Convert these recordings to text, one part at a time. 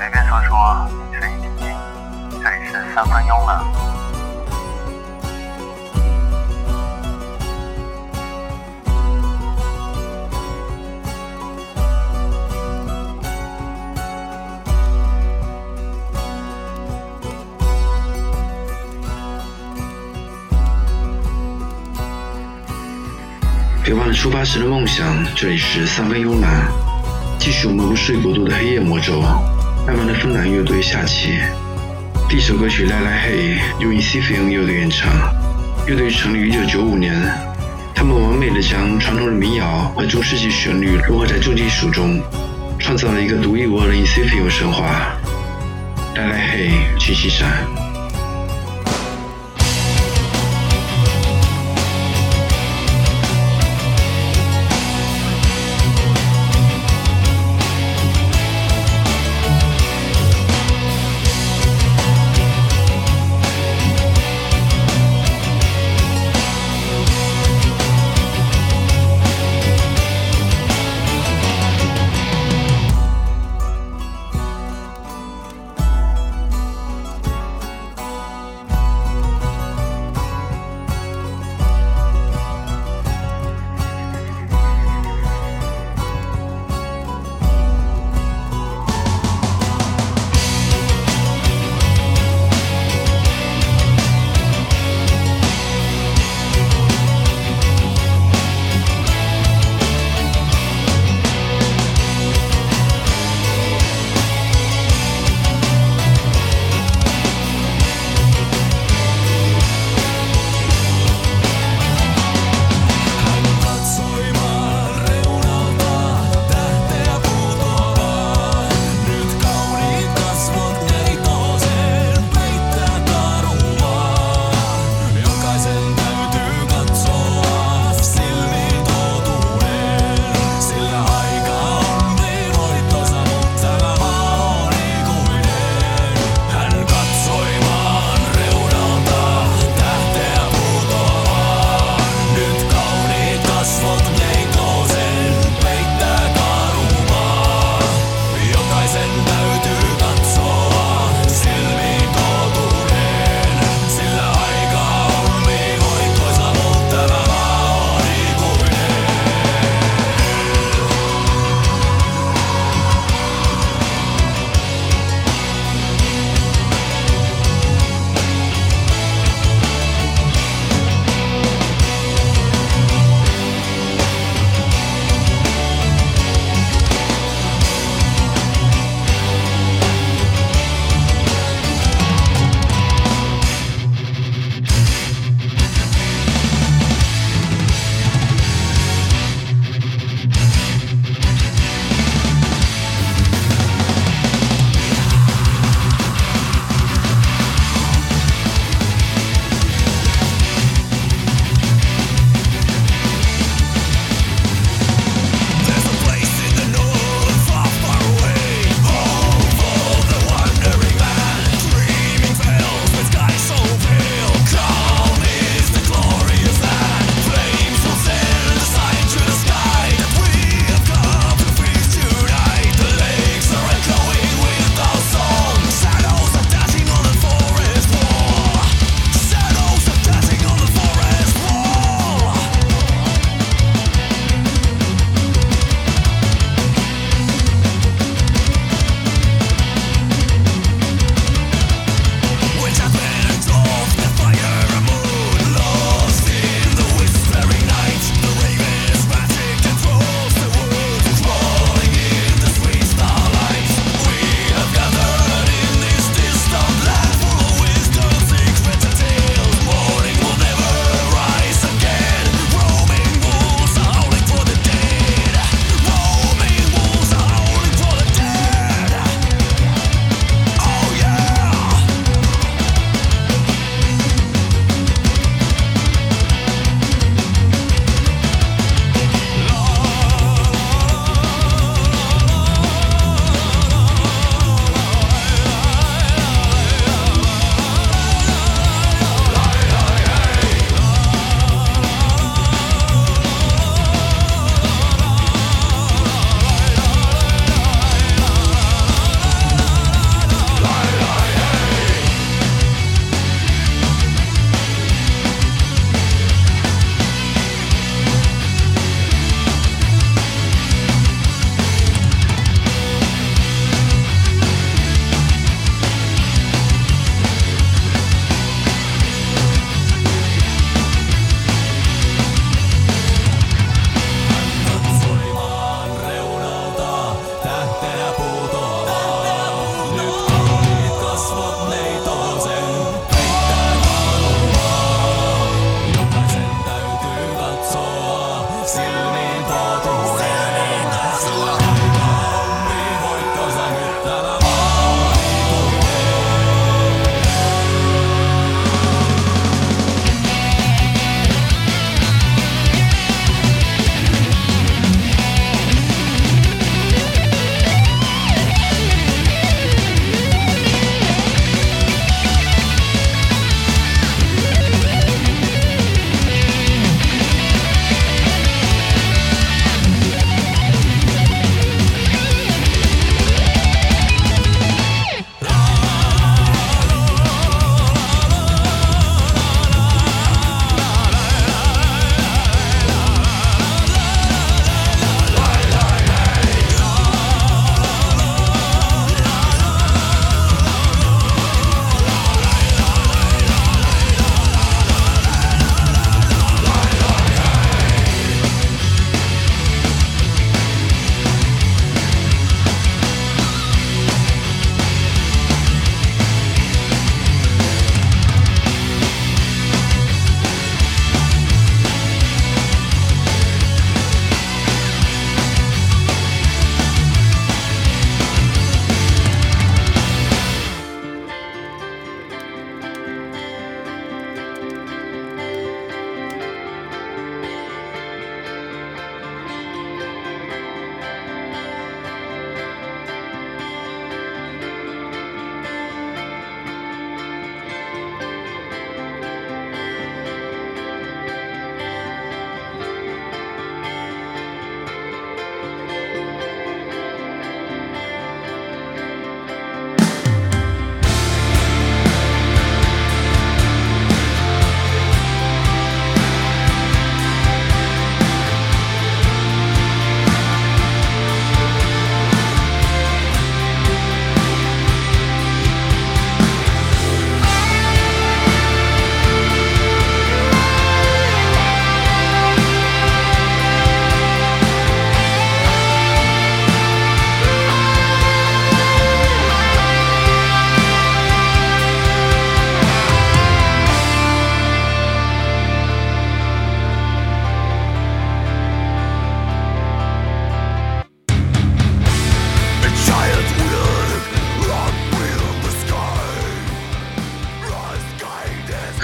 随便说说，随意听听。这里是三分慵懒。别忘了出发时的梦想。这里是三分慵懒，继续我们不睡国度的黑夜魔咒。慢慢的芬兰乐队下期。第一首歌曲《来来嘿》由 i n s i f i n 乐队演唱。乐队成立于1995年，他们完美的将传统的民谣和中世纪旋律融合在重金属中，创造了一个独一无二的 i n s i f i n 神话。来来嘿，去西山。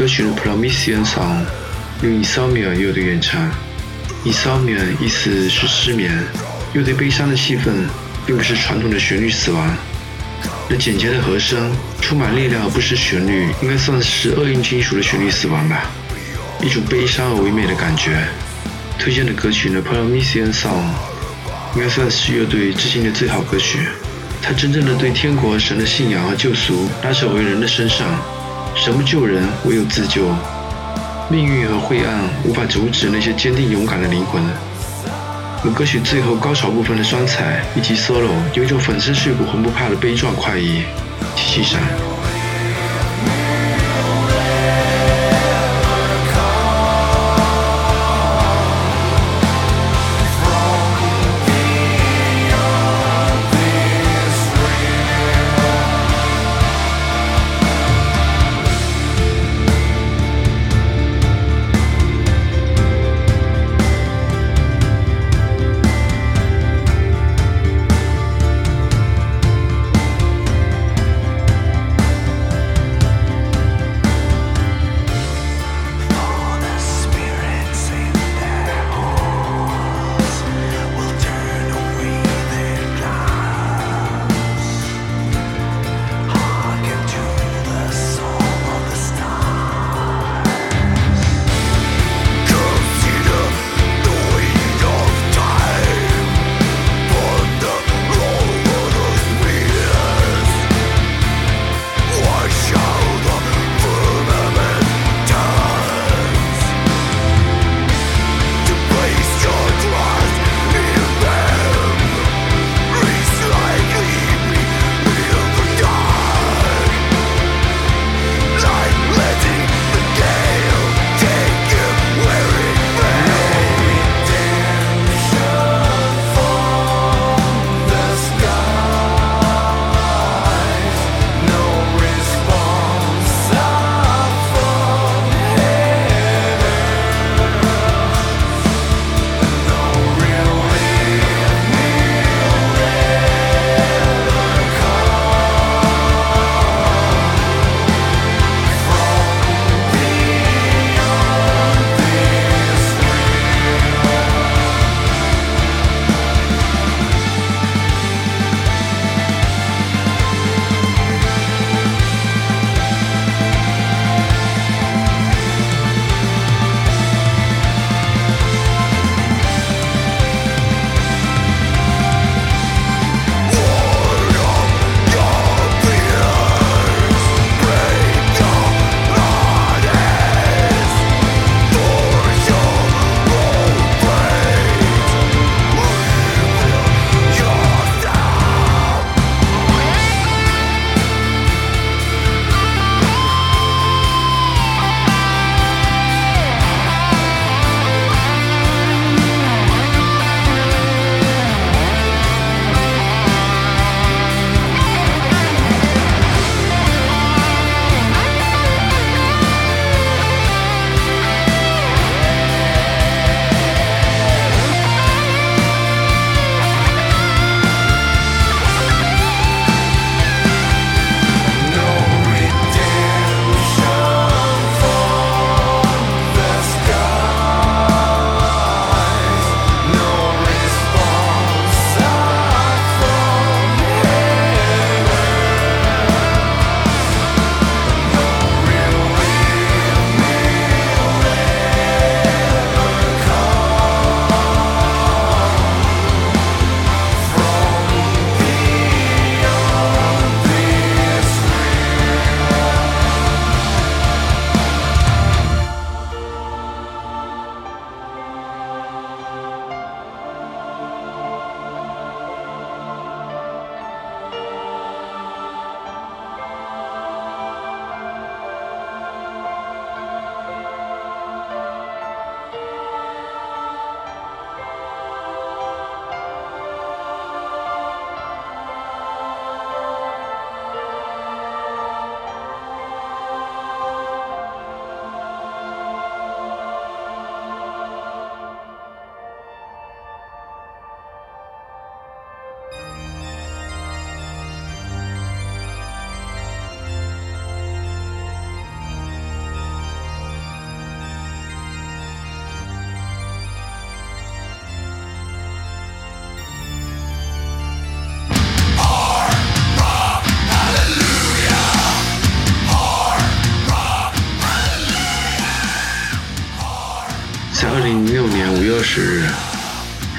歌曲的 Promethean Song 由 Insomnia 乐队演唱。Insomnia 意思是失眠，乐队悲伤的气氛并不是传统的旋律死亡。那简洁的和声，充满力量，而不失旋律，应该算是恶运金属的旋律死亡吧。一种悲伤而唯美的感觉。推荐的歌曲呢，《Promethean Song》应该算是乐队至今的最好歌曲。它真正的对天国神的信仰和救赎拉扯回人的身上。什么救人，唯有自救。命运和晦暗无法阻止那些坚定勇敢的灵魂。而歌曲最后高潮部分的双踩以及 solo，有一种粉身碎骨魂不怕的悲壮快意，提起闪。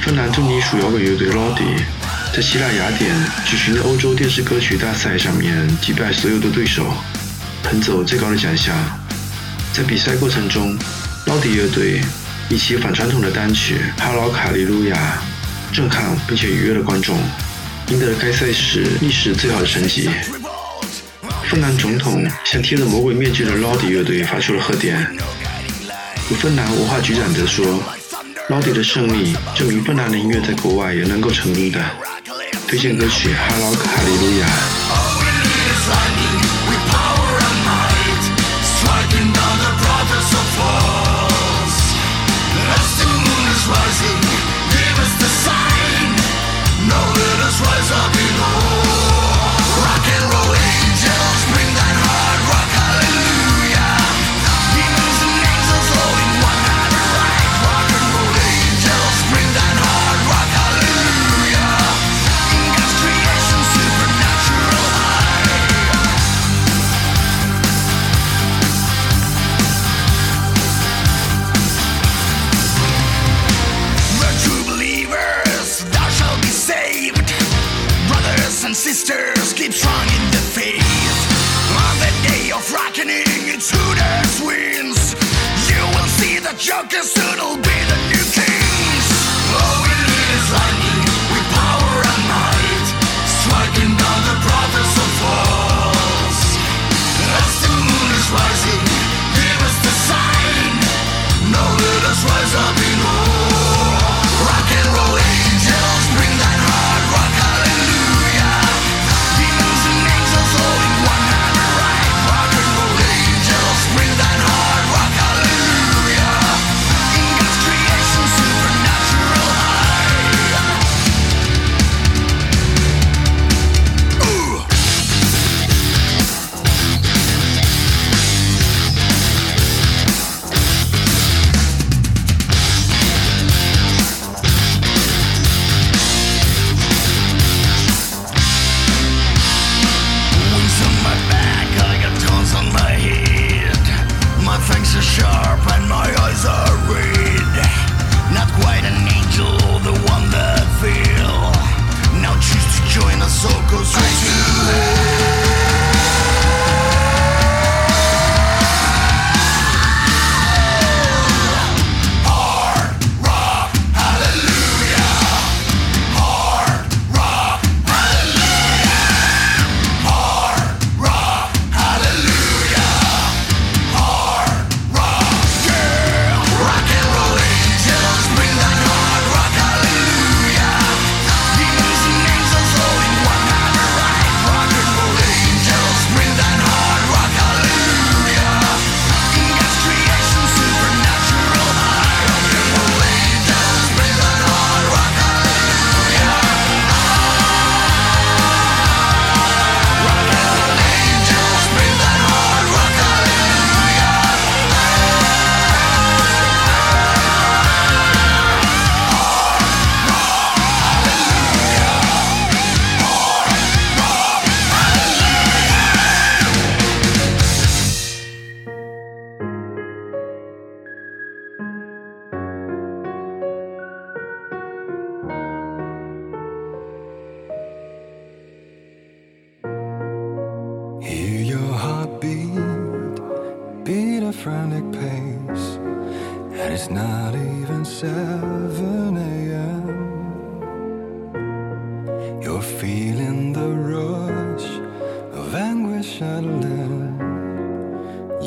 芬兰著名属摇滚乐队 Lodi 在希腊雅典举行的欧洲电视歌曲大赛上面击败所有的对手，捧走最高的奖项。在比赛过程中，Lodi 乐队以其反传统的单曲《哈劳卡利路亚》震撼并且愉悦了观众，赢得了该赛事历史最好的成绩。芬兰总统向贴着魔鬼面具的 Lodi 乐队发出了贺电。芬兰文化局长则说老底的胜利证明笨蛋的音乐在国外也能够成功的。推荐歌曲《哈劳卡利路亚》。yo que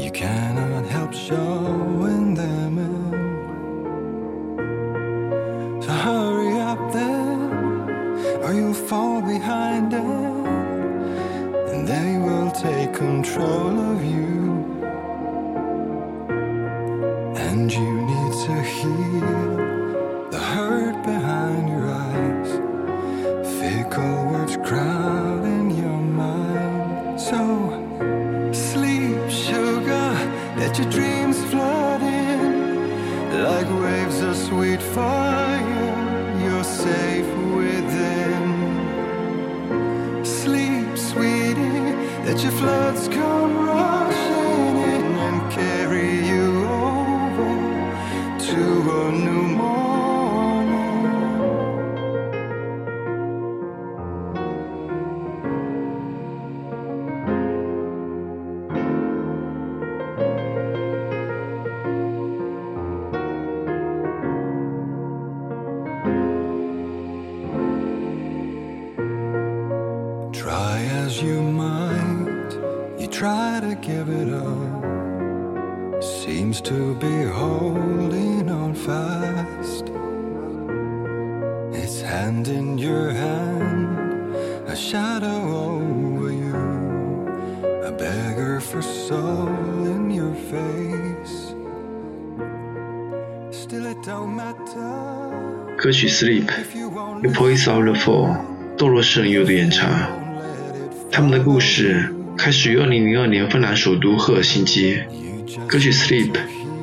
you cannot help showing them in. So hurry up then, or you'll fall behind them and they will take control hand in your hand, a shadow over you, a beggar for soul in your face. Still, it don't matter 歌曲《Sleep》由 Police of the Fall 堕落圣乐队演唱。他们的故事开始于2002年芬兰首都赫尔辛基。歌曲《Sleep》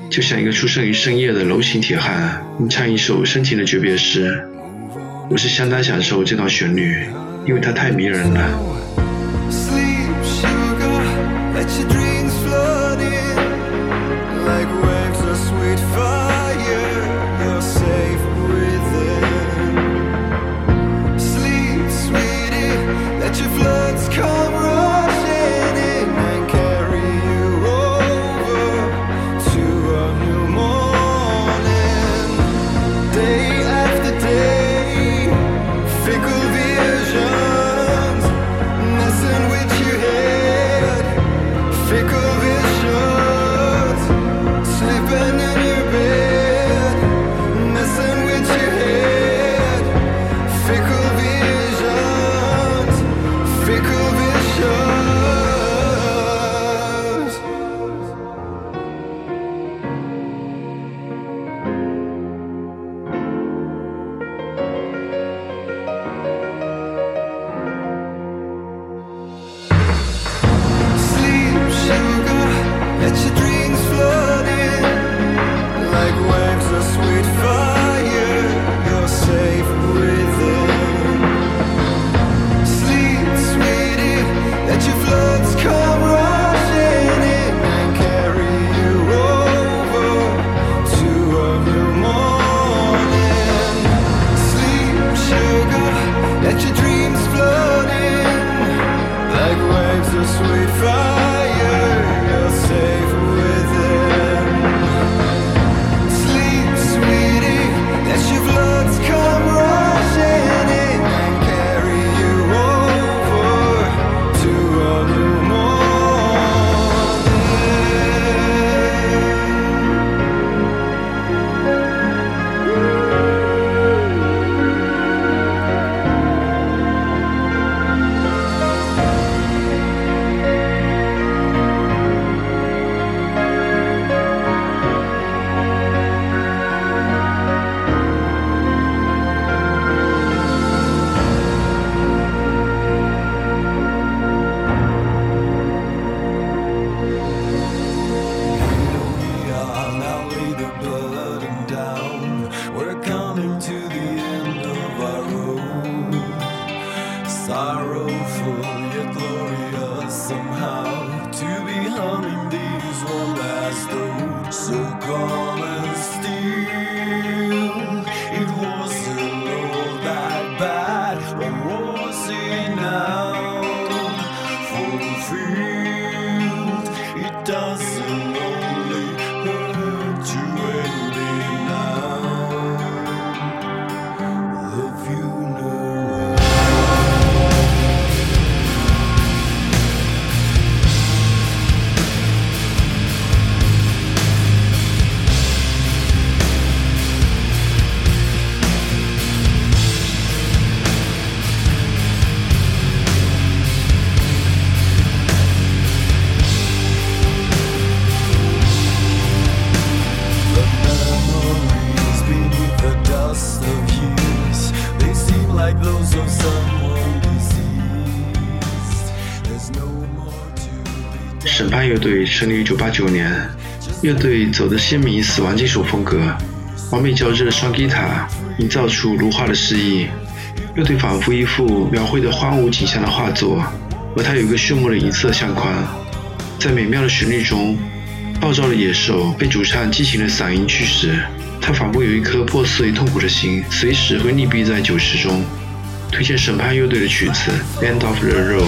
就像一个出生于深夜的柔情铁汉，吟唱一首深情的诀别诗。我是相当享受这段旋律，因为它太迷人了。成立于1989年，乐队走的鲜明死亡金属风格，完美交织的双吉他营造出如画的诗意。乐队仿佛一幅描绘的荒芜景象的画作，而它有一个炫目的银色相框，在美妙的旋律中，暴躁的野兽被主唱激情的嗓音驱使，它他仿佛有一颗破碎痛苦的心，随时会溺毙在酒池中。推荐审判乐队的曲子《End of the Road》。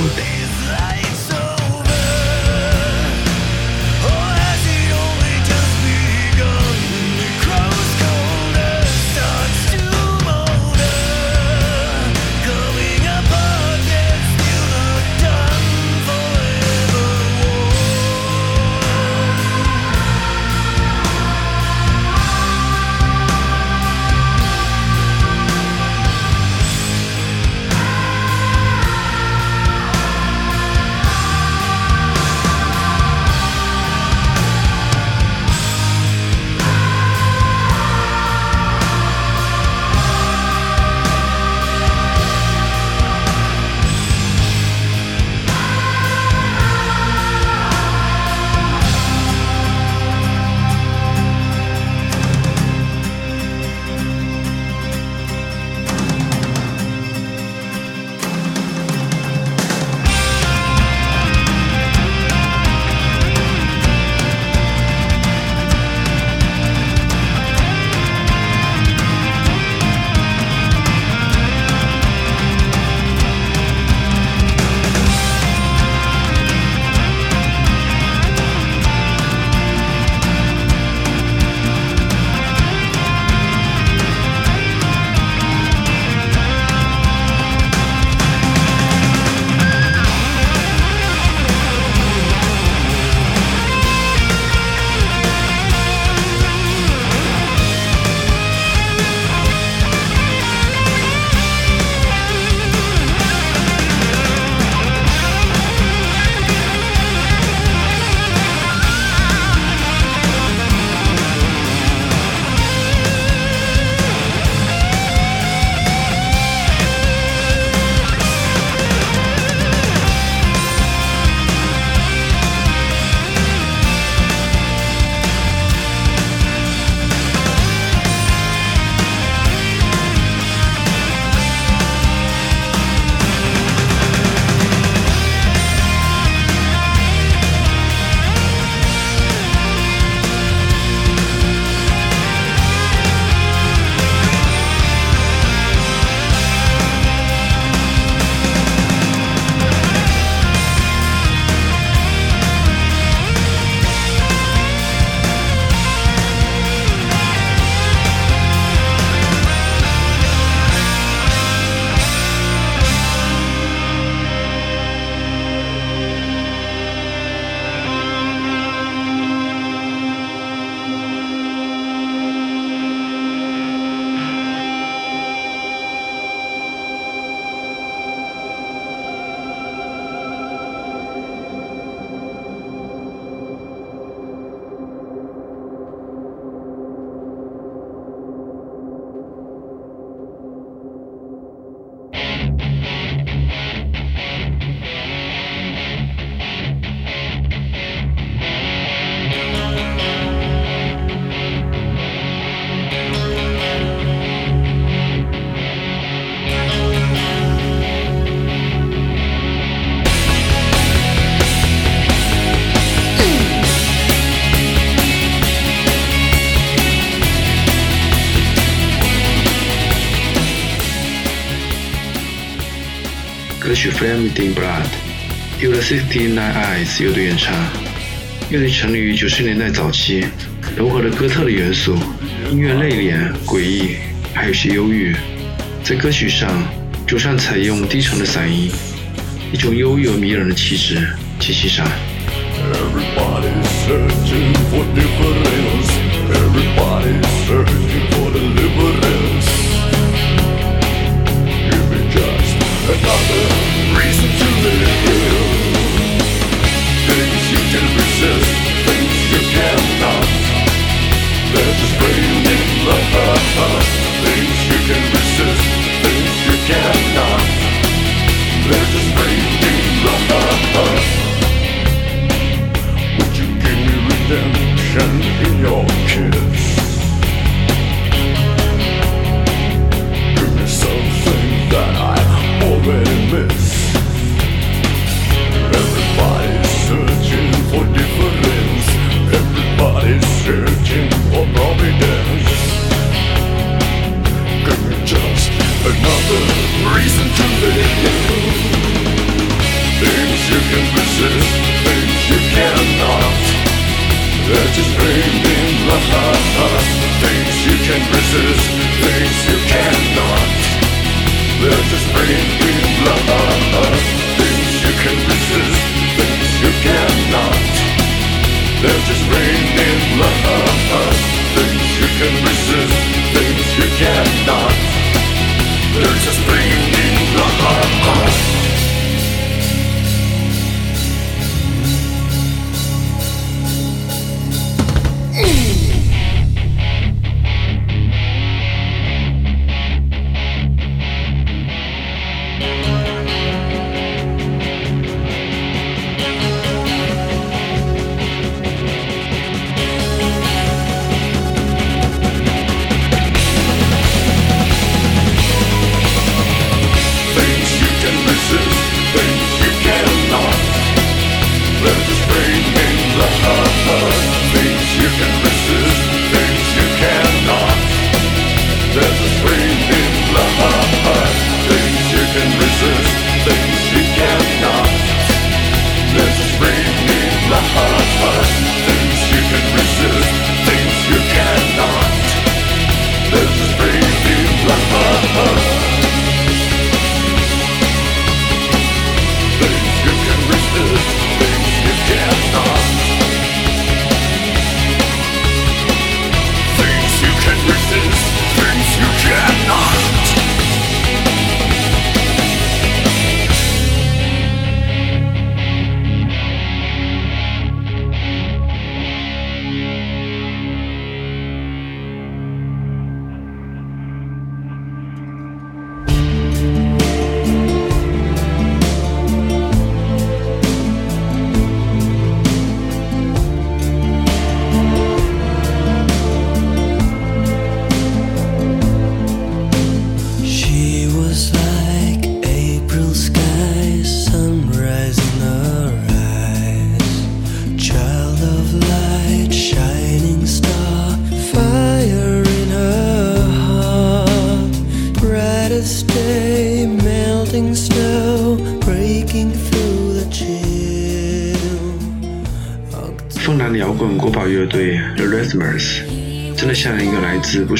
歌曲 Flamed in Blood》由了 Sixty Nine Eyes 乐队演唱。乐队成立于九十年代早期，融合了哥特的元素，音乐内敛、诡异，还有些忧郁。在歌曲上，主唱采用低沉的嗓音，一种优越迷人的气质，请欣赏。Everybody's searching for difference. Everybody's searching another reason to live. Things you can resist, things you cannot. There's a strain in love. Things you can resist, things you cannot. Love. Would you give me redemption in your kiss? Everybody's searching for difference. Everybody's searching for just another reason to live. Things you can resist, things you cannot. They're just dreaming life.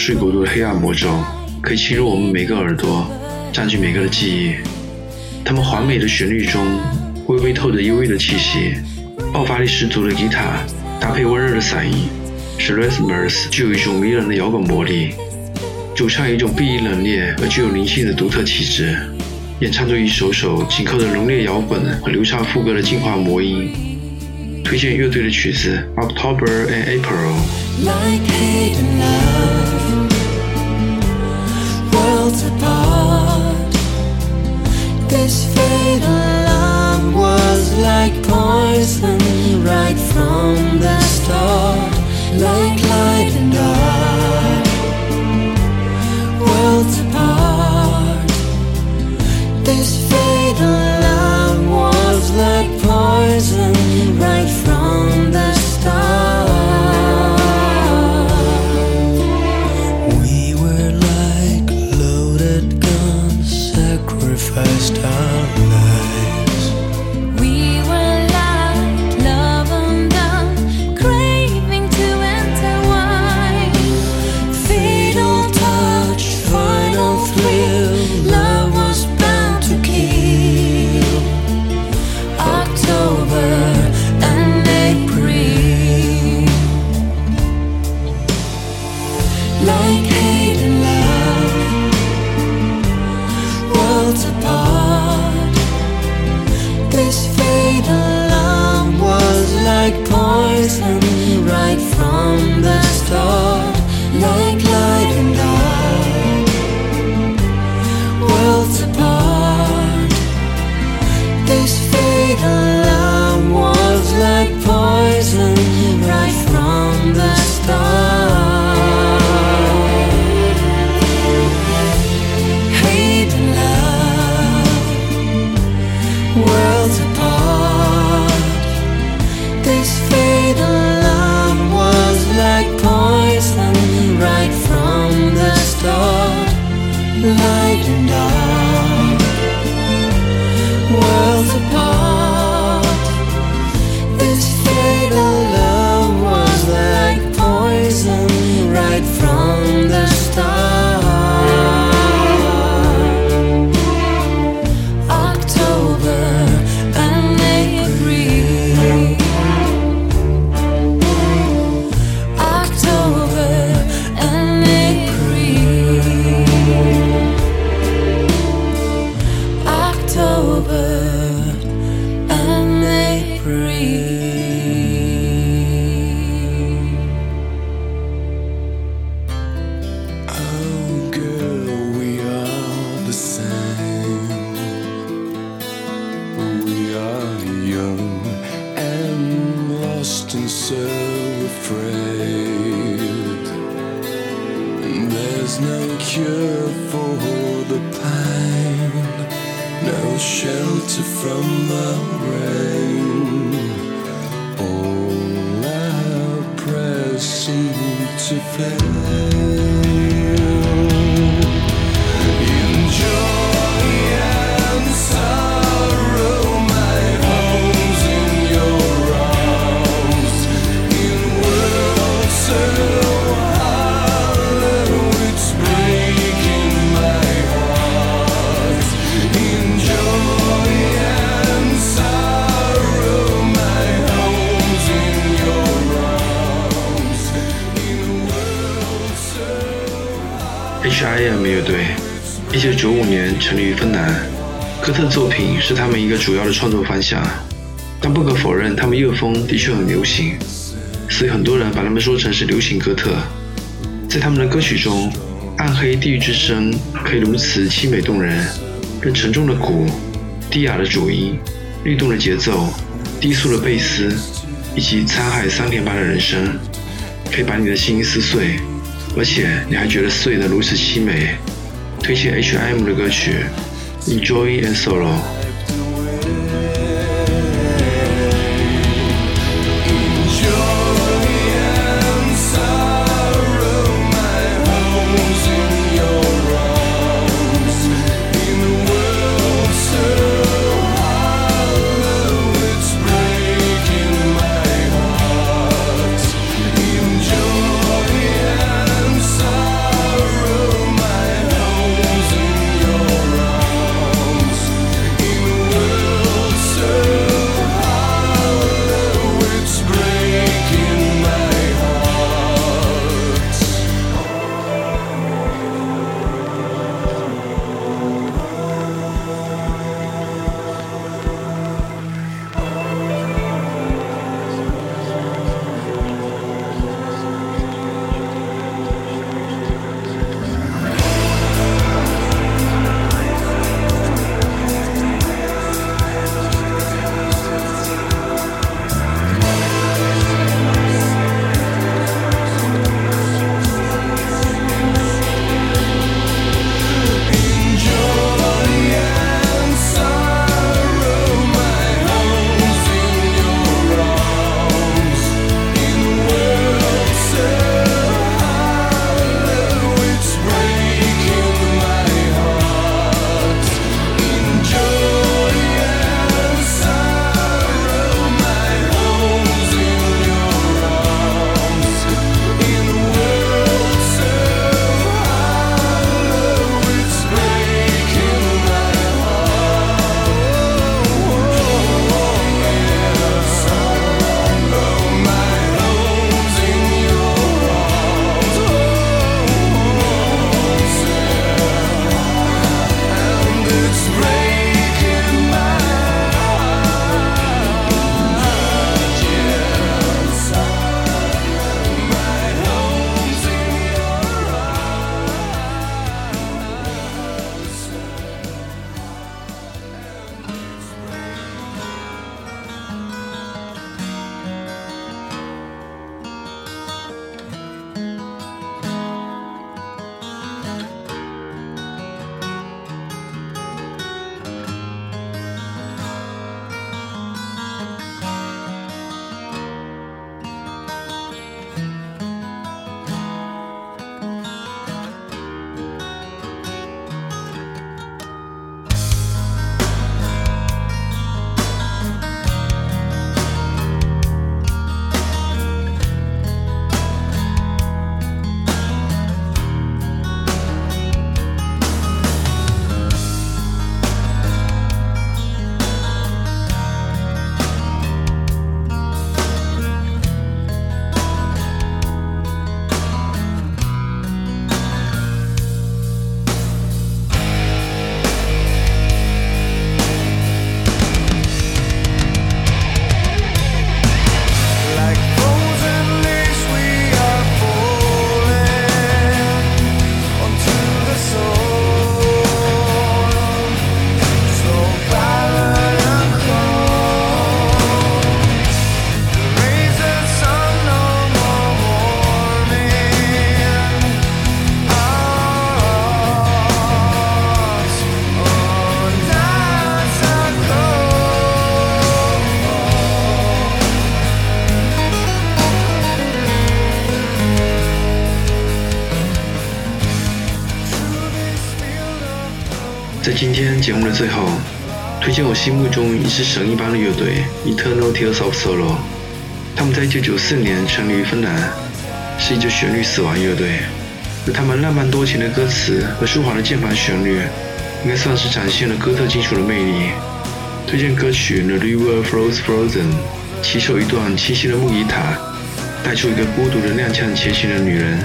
来自不睡国度的黑暗魔咒，可以侵入我们每个耳朵，占据每个的记忆。他们华美的旋律中，微微透着幽微的气息，爆发力十足的吉他搭配温热的嗓音，使 Rasmus 具有一种迷人的摇滚魔力。主唱有一种碧冷冽而具有灵性的独特气质，演唱着一首首紧扣着浓烈摇滚和流畅副歌的进化魔音。推荐乐队的曲子《October and April》。Love was like poison right from the start, like light and dark, worlds apart. This fatal love was like poison Is fading. 主要的创作方向，但不可否认，他们乐风的确很流行，所以很多人把他们说成是流行哥特。在他们的歌曲中，暗黑地狱之声可以如此凄美动人，任沉重的鼓、低哑的主音、律动的节奏、低速的贝斯，以及沧海桑田般的人声，可以把你的心撕碎。而且你还觉得碎得如此凄美。推荐 H.M 的歌曲《Enjoy and Solo》。Sorrow, 在今天节目的最后，推荐我心目中一支神一般的乐队 Eternal Tears of Sorrow。他们在1994年成立于芬兰，是一支旋律死亡乐队。而他们浪漫多情的歌词和舒缓的键盘旋律，应该算是展现了哥特金属的魅力。推荐歌曲《The River Flows Frozen》，起首一段清晰的木吉他，带出一个孤独的踉跄前行的女人。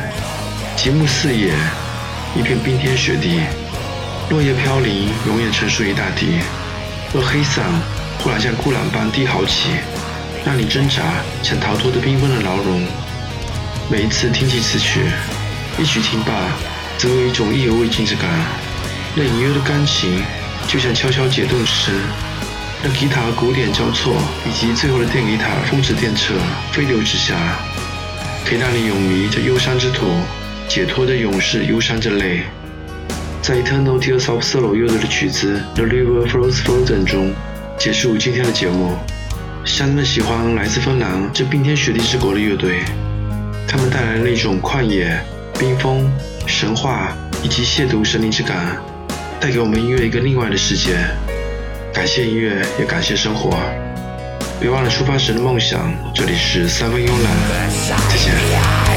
极目四野，一片冰天雪地，落叶飘零，永远沉睡于大地。若黑嗓忽然像孤狼般低嚎起，让你挣扎，想逃脱这冰封的牢笼。每一次听起此曲，一曲听罢，总有一种意犹未尽之感。那隐约的钢琴，就像悄悄解冻之声。让吉他和鼓点交错，以及最后的电吉他风驰电掣、飞流直下，可以让你永离这忧伤之土，解脱这永世忧伤之泪。在 Eternal Tears of Sorrow 乐队的曲子《The River Flows Frozen》中，结束今天的节目。相当的喜欢来自芬兰这冰天雪地之国的乐队，他们带来的那种旷野、冰封、神话以及亵渎神灵之感，带给我们音乐一个另外的世界。感谢音乐，也感谢生活。别忘了出发时的梦想。这里是三分慵懒，再见。